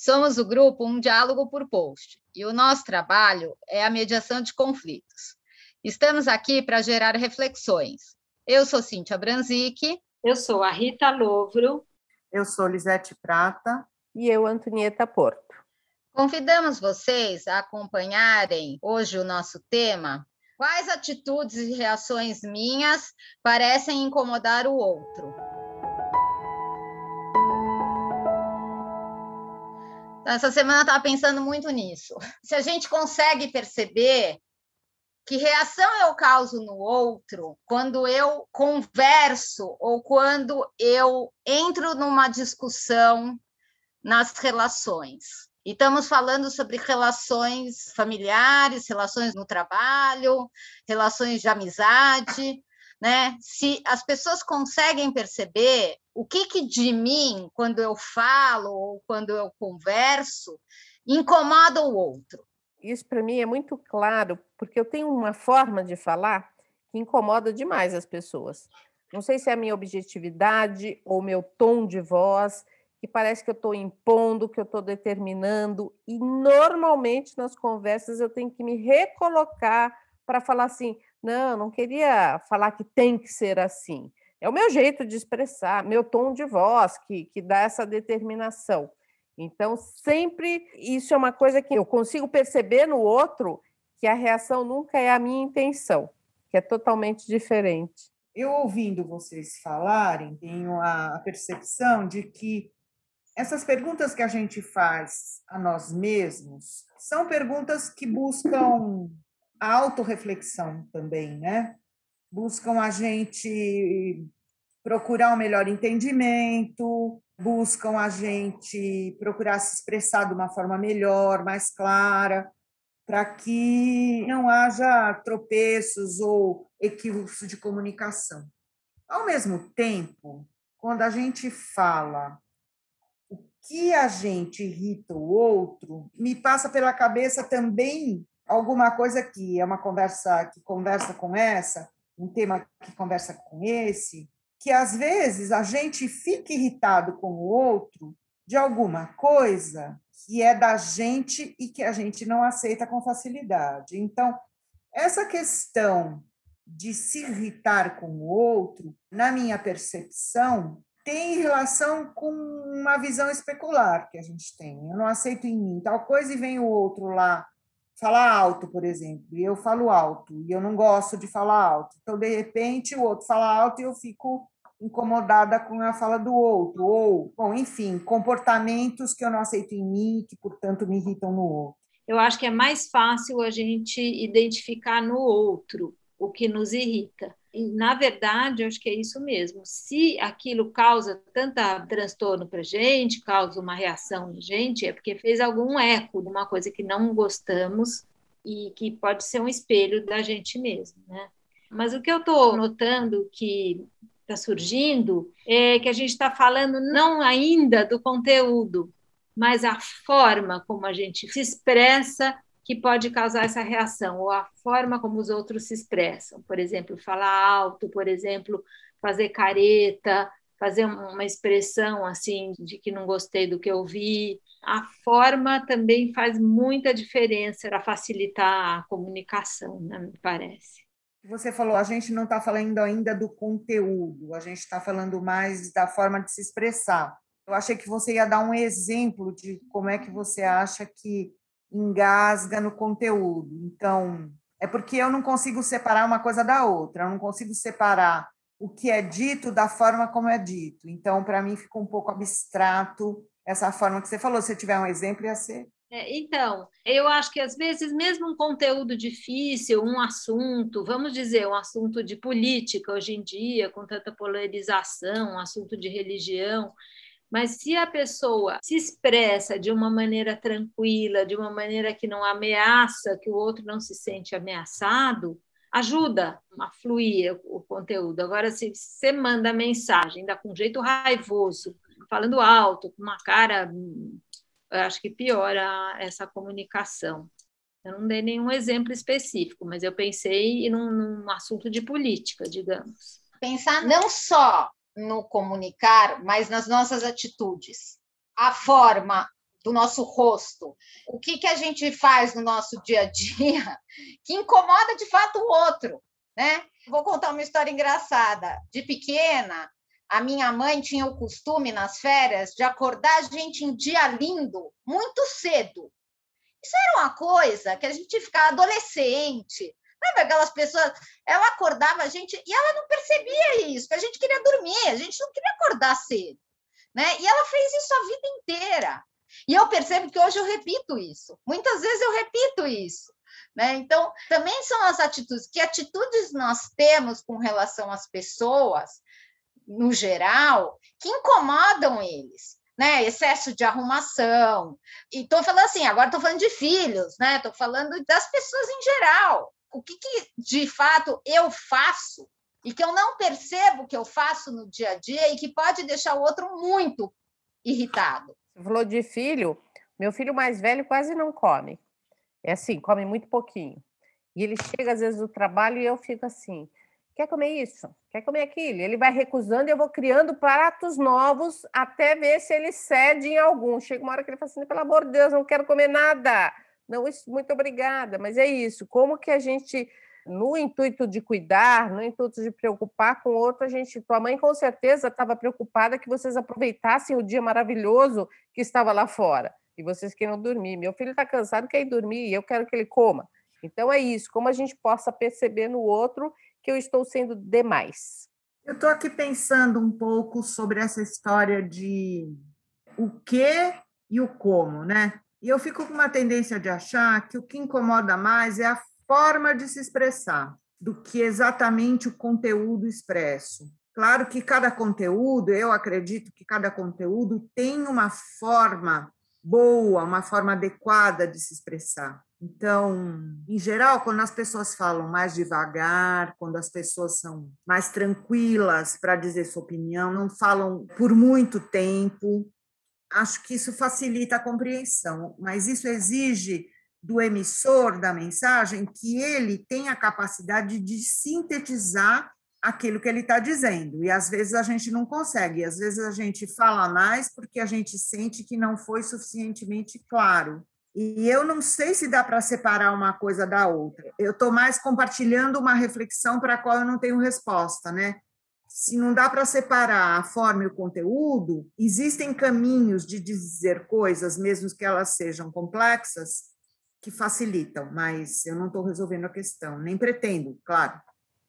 Somos o grupo Um Diálogo por Post e o nosso trabalho é a mediação de conflitos. Estamos aqui para gerar reflexões. Eu sou Cíntia Branzic. Eu sou a Rita Lovro. Eu sou Lisete Prata. E eu, Antonieta Porto. Convidamos vocês a acompanharem hoje o nosso tema Quais atitudes e reações minhas parecem incomodar o outro? Essa semana eu estava pensando muito nisso. Se a gente consegue perceber que reação eu causo no outro quando eu converso ou quando eu entro numa discussão nas relações. E estamos falando sobre relações familiares, relações no trabalho, relações de amizade, né? Se as pessoas conseguem perceber o que, que de mim, quando eu falo ou quando eu converso, incomoda o outro. Isso para mim é muito claro, porque eu tenho uma forma de falar que incomoda demais as pessoas. Não sei se é a minha objetividade ou meu tom de voz, que parece que eu estou impondo, que eu estou determinando, e normalmente nas conversas eu tenho que me recolocar para falar assim: não, não queria falar que tem que ser assim. É o meu jeito de expressar, meu tom de voz que, que dá essa determinação. Então, sempre isso é uma coisa que eu consigo perceber no outro que a reação nunca é a minha intenção, que é totalmente diferente. Eu ouvindo vocês falarem, tenho a percepção de que essas perguntas que a gente faz a nós mesmos são perguntas que buscam a autorreflexão também, né? buscam a gente procurar um melhor entendimento, buscam a gente procurar se expressar de uma forma melhor, mais clara, para que não haja tropeços ou equívocos de comunicação. Ao mesmo tempo, quando a gente fala o que a gente irrita o outro, me passa pela cabeça também alguma coisa que é uma conversa que conversa com essa, um tema que conversa com esse, que às vezes a gente fica irritado com o outro de alguma coisa que é da gente e que a gente não aceita com facilidade. Então, essa questão de se irritar com o outro, na minha percepção, tem relação com uma visão especular que a gente tem. Eu não aceito em mim tal coisa e vem o outro lá falar alto, por exemplo, e eu falo alto, e eu não gosto de falar alto. Então, de repente, o outro fala alto e eu fico incomodada com a fala do outro, ou, bom, enfim, comportamentos que eu não aceito em mim, que, portanto, me irritam no outro. Eu acho que é mais fácil a gente identificar no outro o que nos irrita. Na verdade, eu acho que é isso mesmo. Se aquilo causa tanta transtorno para gente, causa uma reação na gente, é porque fez algum eco de uma coisa que não gostamos e que pode ser um espelho da gente mesmo, né? Mas o que eu estou notando que está surgindo é que a gente está falando não ainda do conteúdo, mas a forma como a gente se expressa que pode causar essa reação, ou a forma como os outros se expressam. Por exemplo, falar alto, por exemplo, fazer careta, fazer uma expressão assim de que não gostei do que eu vi. A forma também faz muita diferença para facilitar a comunicação, né, me parece. Você falou, a gente não está falando ainda do conteúdo, a gente está falando mais da forma de se expressar. Eu achei que você ia dar um exemplo de como é que você acha que engasga no conteúdo. Então, é porque eu não consigo separar uma coisa da outra, eu não consigo separar o que é dito da forma como é dito. Então, para mim, fica um pouco abstrato essa forma que você falou. Se tiver um exemplo, ia ser. É, então, eu acho que às vezes, mesmo um conteúdo difícil, um assunto, vamos dizer, um assunto de política hoje em dia, com tanta polarização, um assunto de religião, mas se a pessoa se expressa de uma maneira tranquila, de uma maneira que não ameaça, que o outro não se sente ameaçado, ajuda a fluir o conteúdo. Agora, se você manda mensagem, ainda com jeito raivoso, falando alto, com uma cara, acho que piora essa comunicação. Eu não dei nenhum exemplo específico, mas eu pensei num, num assunto de política, digamos. Pensar não só no comunicar, mas nas nossas atitudes. A forma do nosso rosto. O que, que a gente faz no nosso dia a dia que incomoda de fato o outro, né? Vou contar uma história engraçada. De pequena, a minha mãe tinha o costume nas férias de acordar a gente em dia lindo muito cedo. Isso era uma coisa que a gente ficava adolescente. Lembra aquelas pessoas? Ela acordava a gente e ela não percebia isso, que a gente queria dormir, a gente não queria acordar cedo. Né? E ela fez isso a vida inteira. E eu percebo que hoje eu repito isso. Muitas vezes eu repito isso. Né? Então, também são as atitudes. Que atitudes nós temos com relação às pessoas, no geral, que incomodam eles? Né, excesso de arrumação. E estou falando assim, agora estou falando de filhos, né? Estou falando das pessoas em geral. O que, que, de fato eu faço e que eu não percebo que eu faço no dia a dia e que pode deixar o outro muito irritado. Você falou de filho, meu filho mais velho quase não come. É assim, come muito pouquinho. E ele chega às vezes do trabalho e eu fico assim: quer comer isso? Quer comer aquilo? Ele vai recusando e eu vou criando pratos novos até ver se ele cede em algum. Chega uma hora que ele fala assim: pelo amor de Deus, não quero comer nada. Não, isso, muito obrigada. Mas é isso. Como que a gente, no intuito de cuidar, no intuito de preocupar com o outro, a gente. Tua mãe com certeza estava preocupada que vocês aproveitassem o dia maravilhoso que estava lá fora e vocês queiram dormir. Meu filho está cansado, quer ir dormir, e eu quero que ele coma. Então é isso, como a gente possa perceber no outro que eu estou sendo demais. Eu estou aqui pensando um pouco sobre essa história de o que e o como, né? E eu fico com uma tendência de achar que o que incomoda mais é a forma de se expressar do que exatamente o conteúdo expresso. Claro que cada conteúdo, eu acredito que cada conteúdo tem uma forma boa, uma forma adequada de se expressar. Então, em geral, quando as pessoas falam mais devagar, quando as pessoas são mais tranquilas para dizer sua opinião, não falam por muito tempo, acho que isso facilita a compreensão, mas isso exige do emissor da mensagem que ele tenha a capacidade de sintetizar aquilo que ele está dizendo. E às vezes a gente não consegue, às vezes a gente fala mais porque a gente sente que não foi suficientemente claro. E eu não sei se dá para separar uma coisa da outra. Eu estou mais compartilhando uma reflexão para a qual eu não tenho resposta, né? Se não dá para separar a forma e o conteúdo, existem caminhos de dizer coisas, mesmo que elas sejam complexas, que facilitam, mas eu não estou resolvendo a questão, nem pretendo, claro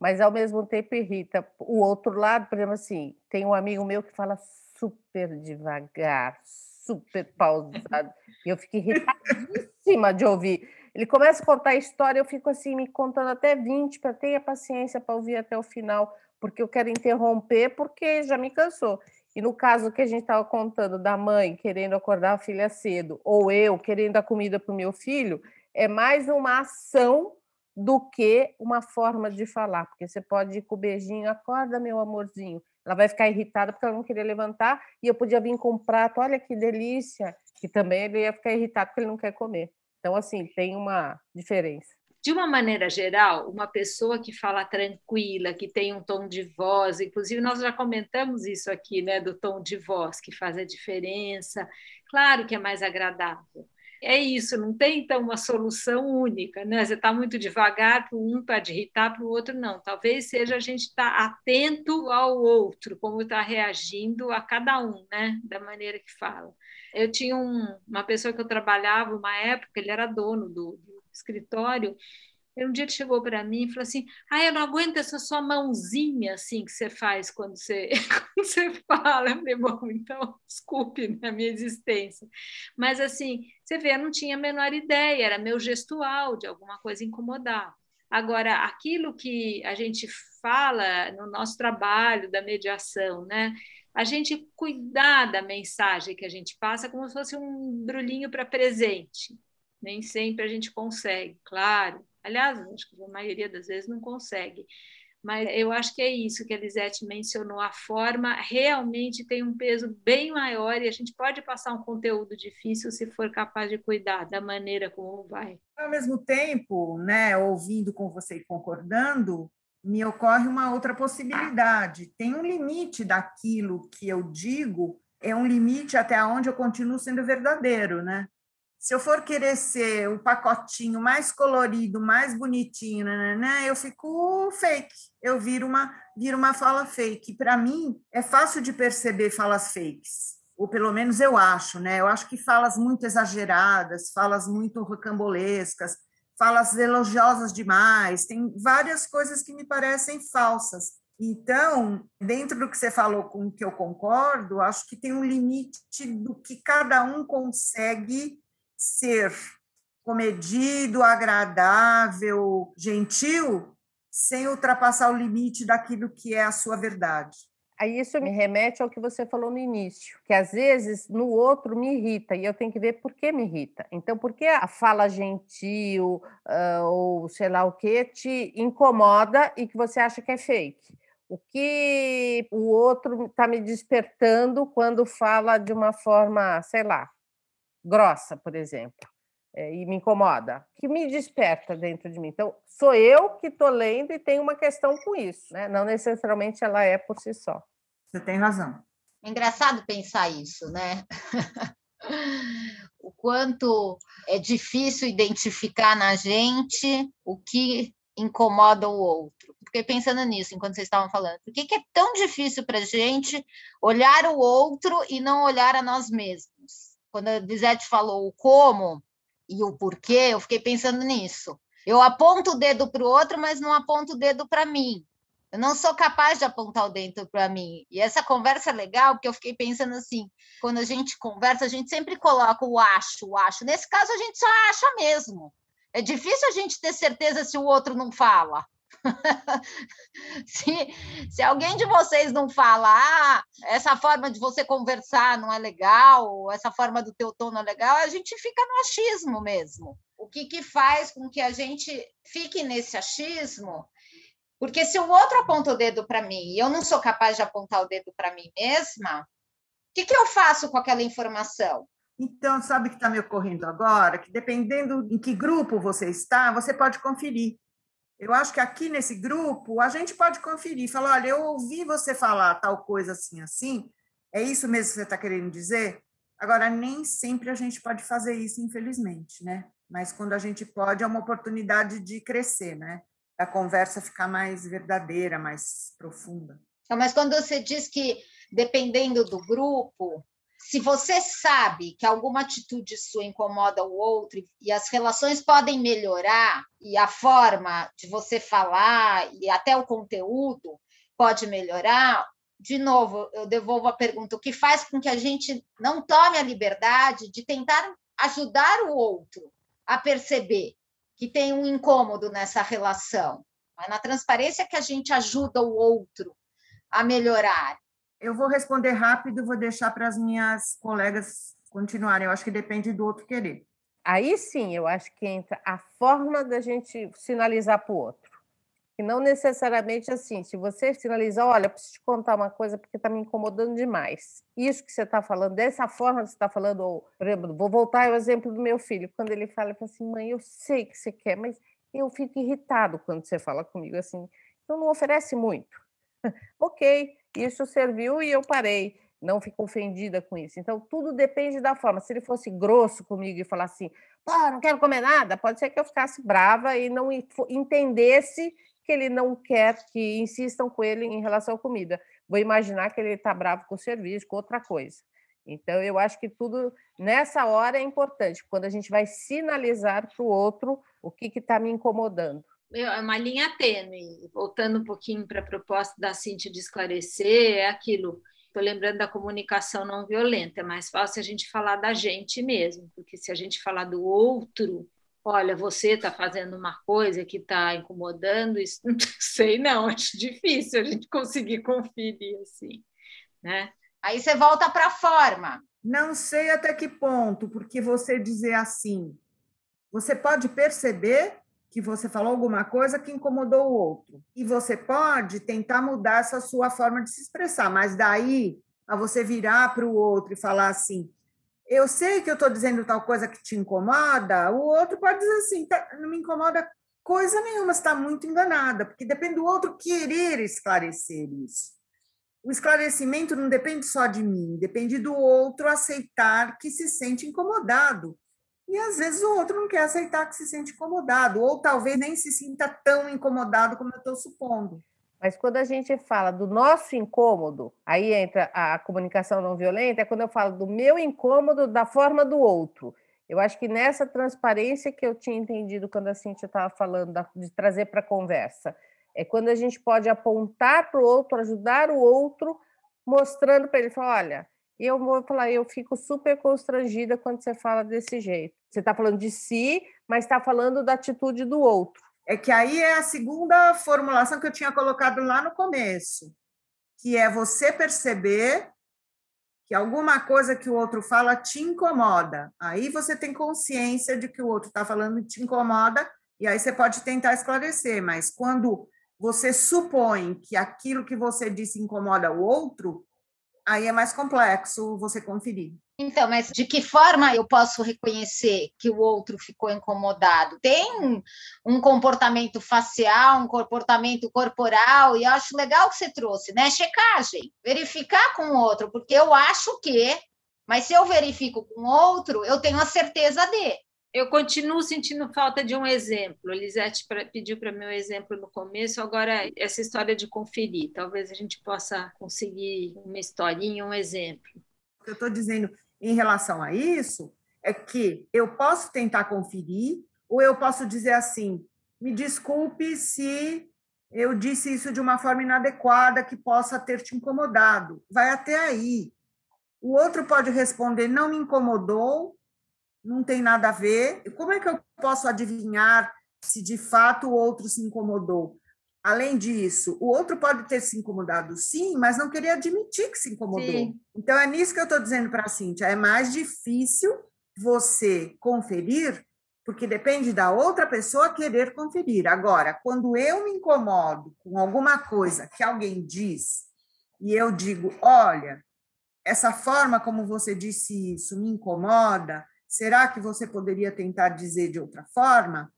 mas ao mesmo tempo irrita. O outro lado, por exemplo, assim, tem um amigo meu que fala super devagar, super pausado, e eu fico irritadíssima de ouvir. Ele começa a contar a história, eu fico assim, me contando até 20, para ter a paciência para ouvir até o final, porque eu quero interromper, porque já me cansou. E no caso que a gente estava contando da mãe querendo acordar a filha cedo, ou eu querendo a comida para o meu filho, é mais uma ação do que uma forma de falar, porque você pode ir com o beijinho, acorda meu amorzinho, ela vai ficar irritada porque ela não queria levantar, e eu podia vir com um prato, olha que delícia, que também ele ia ficar irritado porque ele não quer comer. Então, assim, tem uma diferença. De uma maneira geral, uma pessoa que fala tranquila, que tem um tom de voz, inclusive nós já comentamos isso aqui, né, do tom de voz que faz a diferença, claro que é mais agradável é isso, não tem então uma solução única, né? Você está muito devagar para um, pode irritar para o outro, não. Talvez seja a gente estar tá atento ao outro, como está reagindo a cada um, né? Da maneira que fala. Eu tinha um, uma pessoa que eu trabalhava uma época, ele era dono do, do escritório, um dia ele chegou para mim e falou assim: Ah, eu não aguento essa sua mãozinha assim que você faz quando você, quando você fala. Eu falei: Bom, então desculpe né, a minha existência. Mas assim, você vê, eu não tinha a menor ideia, era meu gestual de alguma coisa incomodar. Agora, aquilo que a gente fala no nosso trabalho da mediação, né? A gente cuidar da mensagem que a gente passa como se fosse um brulhinho para presente. Nem sempre a gente consegue, claro Aliás, acho que a maioria das vezes não consegue. Mas eu acho que é isso que a Lisete mencionou. A forma realmente tem um peso bem maior e a gente pode passar um conteúdo difícil se for capaz de cuidar da maneira como vai. Ao mesmo tempo, né, ouvindo com você e concordando, me ocorre uma outra possibilidade. Tem um limite daquilo que eu digo é um limite até onde eu continuo sendo verdadeiro, né? Se eu for querer ser o pacotinho mais colorido, mais bonitinho, né, eu fico fake. Eu viro uma, viro uma fala fake. Para mim, é fácil de perceber falas fakes ou pelo menos eu acho, né? Eu acho que falas muito exageradas, falas muito rocambolescas, falas elogiosas demais, tem várias coisas que me parecem falsas. Então, dentro do que você falou com que eu concordo, acho que tem um limite do que cada um consegue ser comedido, agradável, gentil, sem ultrapassar o limite daquilo que é a sua verdade. Aí isso me remete ao que você falou no início, que às vezes no outro me irrita e eu tenho que ver por que me irrita. Então, por que a fala gentil uh, ou sei lá o que te incomoda e que você acha que é fake? O que o outro está me despertando quando fala de uma forma, sei lá, grossa, por exemplo, é, e me incomoda? Que me desperta dentro de mim. Então, sou eu que estou lendo e tenho uma questão com isso, né? não necessariamente ela é por si só. Você tem razão. É engraçado pensar isso, né? o quanto é difícil identificar na gente o que incomoda o outro. Fiquei pensando nisso enquanto vocês estavam falando. Por que, que é tão difícil para a gente olhar o outro e não olhar a nós mesmos? Quando a Lisete falou o como e o porquê, eu fiquei pensando nisso. Eu aponto o dedo para o outro, mas não aponto o dedo para mim. Eu não sou capaz de apontar o dedo para mim. E essa conversa é legal, porque eu fiquei pensando assim: quando a gente conversa, a gente sempre coloca o acho, o acho. Nesse caso, a gente só acha mesmo. É difícil a gente ter certeza se o outro não fala. se, se alguém de vocês não fala, ah, essa forma de você conversar não é legal, essa forma do teu tom não é legal, a gente fica no achismo mesmo. O que, que faz com que a gente fique nesse achismo porque se o outro aponta o dedo para mim e eu não sou capaz de apontar o dedo para mim mesma, o que, que eu faço com aquela informação? Então, sabe o que está me ocorrendo agora? Que dependendo em que grupo você está, você pode conferir. Eu acho que aqui nesse grupo a gente pode conferir, falar, olha, eu ouvi você falar tal coisa assim, assim, é isso mesmo que você está querendo dizer? Agora, nem sempre a gente pode fazer isso, infelizmente, né? Mas quando a gente pode, é uma oportunidade de crescer, né? da conversa ficar mais verdadeira, mais profunda. Mas quando você diz que, dependendo do grupo, se você sabe que alguma atitude sua incomoda o outro e as relações podem melhorar e a forma de você falar e até o conteúdo pode melhorar, de novo, eu devolvo a pergunta: o que faz com que a gente não tome a liberdade de tentar ajudar o outro a perceber que tem um incômodo nessa relação. É na transparência que a gente ajuda o outro a melhorar. Eu vou responder rápido, vou deixar para as minhas colegas continuarem. Eu acho que depende do outro querer. Aí sim, eu acho que entra a forma da gente sinalizar para o outro. E não necessariamente assim, se você sinalizar, olha, preciso te contar uma coisa porque está me incomodando demais. Isso que você está falando, dessa forma que você está falando, ou, por exemplo, vou voltar ao exemplo do meu filho, quando ele fala assim, mãe, eu sei que você quer, mas eu fico irritado quando você fala comigo assim, então não oferece muito. Ok, isso serviu e eu parei não fico ofendida com isso. Então, tudo depende da forma. Se ele fosse grosso comigo e falasse assim, pô, não quero comer nada, pode ser que eu ficasse brava e não entendesse que ele não quer que insistam com ele em relação à comida. Vou imaginar que ele está bravo com o serviço, com outra coisa. Então, eu acho que tudo nessa hora é importante, quando a gente vai sinalizar para o outro o que está me incomodando. É uma linha tênue. Voltando um pouquinho para a proposta da Cintia de esclarecer, é aquilo. Estou lembrando da comunicação não violenta, é mais fácil a gente falar da gente mesmo, porque se a gente falar do outro, olha, você está fazendo uma coisa que está incomodando, isso não sei não, acho difícil a gente conseguir conferir assim, né? Aí você volta para a forma. Não sei até que ponto, porque você dizer assim, você pode perceber que você falou alguma coisa que incomodou o outro. E você pode tentar mudar essa sua forma de se expressar, mas daí a você virar para o outro e falar assim: eu sei que eu estou dizendo tal coisa que te incomoda, o outro pode dizer assim, tá, não me incomoda coisa nenhuma, está muito enganada, porque depende do outro querer esclarecer isso. o esclarecimento não depende só de mim, depende do outro aceitar que se sente incomodado. E às vezes o outro não quer aceitar que se sente incomodado, ou talvez nem se sinta tão incomodado como eu estou supondo. Mas quando a gente fala do nosso incômodo, aí entra a comunicação não violenta, é quando eu falo do meu incômodo da forma do outro. Eu acho que nessa transparência que eu tinha entendido quando a Cintia estava falando de trazer para a conversa, é quando a gente pode apontar para o outro, ajudar o outro, mostrando para ele, falar, olha, eu vou falar, eu fico super constrangida quando você fala desse jeito. Você está falando de si, mas está falando da atitude do outro. É que aí é a segunda formulação que eu tinha colocado lá no começo, que é você perceber que alguma coisa que o outro fala te incomoda. Aí você tem consciência de que o outro está falando te incomoda, e aí você pode tentar esclarecer, mas quando você supõe que aquilo que você disse incomoda o outro, aí é mais complexo você conferir. Então, mas de que forma eu posso reconhecer que o outro ficou incomodado? Tem um comportamento facial, um comportamento corporal, e eu acho legal que você trouxe, né? Checagem, verificar com o outro, porque eu acho que, mas se eu verifico com o outro, eu tenho a certeza de. Eu continuo sentindo falta de um exemplo. Lisete pediu para meu exemplo no começo, agora essa história de conferir. Talvez a gente possa conseguir uma historinha, um exemplo. O que eu estou dizendo em relação a isso é que eu posso tentar conferir, ou eu posso dizer assim: me desculpe se eu disse isso de uma forma inadequada que possa ter te incomodado. Vai até aí. O outro pode responder: não me incomodou, não tem nada a ver. Como é que eu posso adivinhar se de fato o outro se incomodou? Além disso, o outro pode ter se incomodado sim, mas não querer admitir que se incomodou. Sim. Então, é nisso que eu estou dizendo para a Cíntia: é mais difícil você conferir, porque depende da outra pessoa querer conferir. Agora, quando eu me incomodo com alguma coisa que alguém diz, e eu digo: olha, essa forma como você disse isso me incomoda, será que você poderia tentar dizer de outra forma?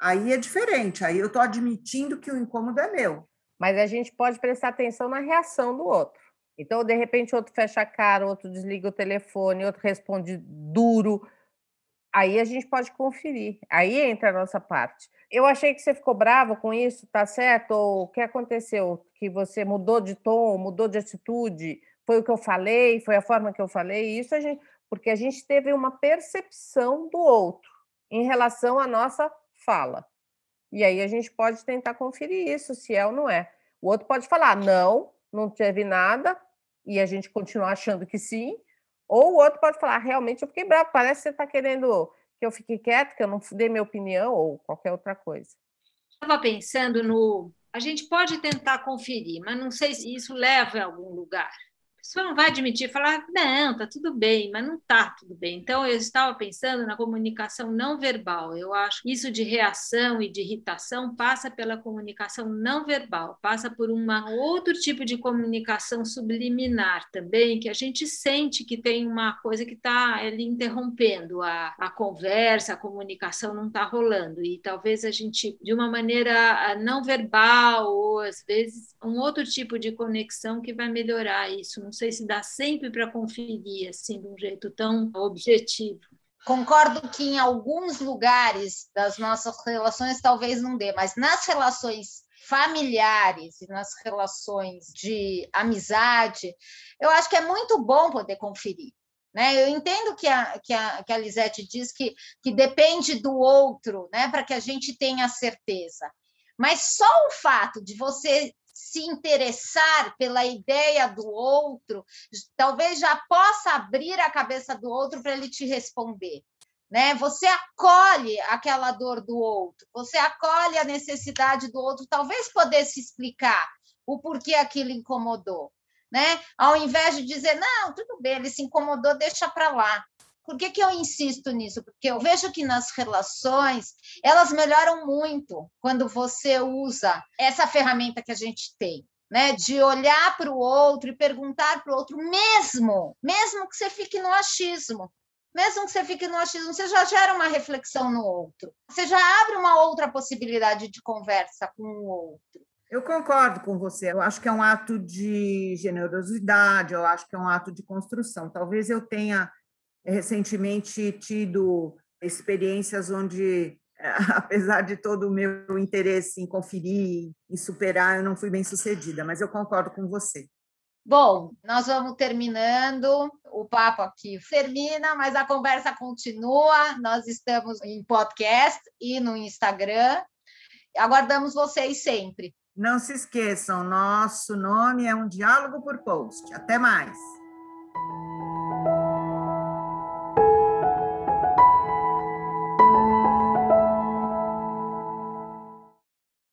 Aí é diferente, aí eu estou admitindo que o incômodo é meu. Mas a gente pode prestar atenção na reação do outro. Então, de repente, outro fecha a cara, outro desliga o telefone, outro responde duro. Aí a gente pode conferir. Aí entra a nossa parte. Eu achei que você ficou bravo com isso, tá certo? Ou o que aconteceu? Que você mudou de tom, mudou de atitude? Foi o que eu falei? Foi a forma que eu falei? Isso a gente, porque a gente teve uma percepção do outro em relação à nossa fala. E aí a gente pode tentar conferir isso, se é ou não é. O outro pode falar, não, não teve nada, e a gente continua achando que sim. Ou o outro pode falar, realmente eu fiquei bravo, parece que você está querendo que eu fique quieto, que eu não dê minha opinião, ou qualquer outra coisa. Estava pensando no. A gente pode tentar conferir, mas não sei se isso leva a algum lugar pessoa não vai admitir, falar, não, tá tudo bem, mas não tá tudo bem. Então, eu estava pensando na comunicação não verbal. Eu acho que isso de reação e de irritação passa pela comunicação não verbal, passa por um outro tipo de comunicação subliminar também, que a gente sente que tem uma coisa que está ali interrompendo a, a conversa, a comunicação não está rolando. E talvez a gente, de uma maneira ah, não verbal, ou às vezes um outro tipo de conexão que vai melhorar isso não sei se dá sempre para conferir assim de um jeito tão objetivo. Concordo que em alguns lugares das nossas relações talvez não dê, mas nas relações familiares e nas relações de amizade, eu acho que é muito bom poder conferir. Né? Eu entendo que a, que, a, que a Lisete diz que, que depende do outro né? para que a gente tenha certeza. Mas só o fato de você se interessar pela ideia do outro, talvez já possa abrir a cabeça do outro para ele te responder. Né? Você acolhe aquela dor do outro, você acolhe a necessidade do outro, talvez poder se explicar o porquê aquilo incomodou. Né? Ao invés de dizer, não, tudo bem, ele se incomodou, deixa para lá. Por que, que eu insisto nisso? Porque eu vejo que nas relações elas melhoram muito quando você usa essa ferramenta que a gente tem. Né, de olhar para o outro e perguntar para o outro, mesmo, mesmo que você fique no achismo, mesmo que você fique no achismo, você já gera uma reflexão no outro, você já abre uma outra possibilidade de conversa com o outro. Eu concordo com você. Eu acho que é um ato de generosidade, eu acho que é um ato de construção. Talvez eu tenha recentemente tido experiências onde, apesar de todo o meu interesse em conferir, em superar, eu não fui bem sucedida, mas eu concordo com você. Bom, nós vamos terminando. O papo aqui termina, mas a conversa continua. Nós estamos em podcast e no Instagram. Aguardamos vocês sempre. Não se esqueçam, nosso nome é um diálogo por post. Até mais.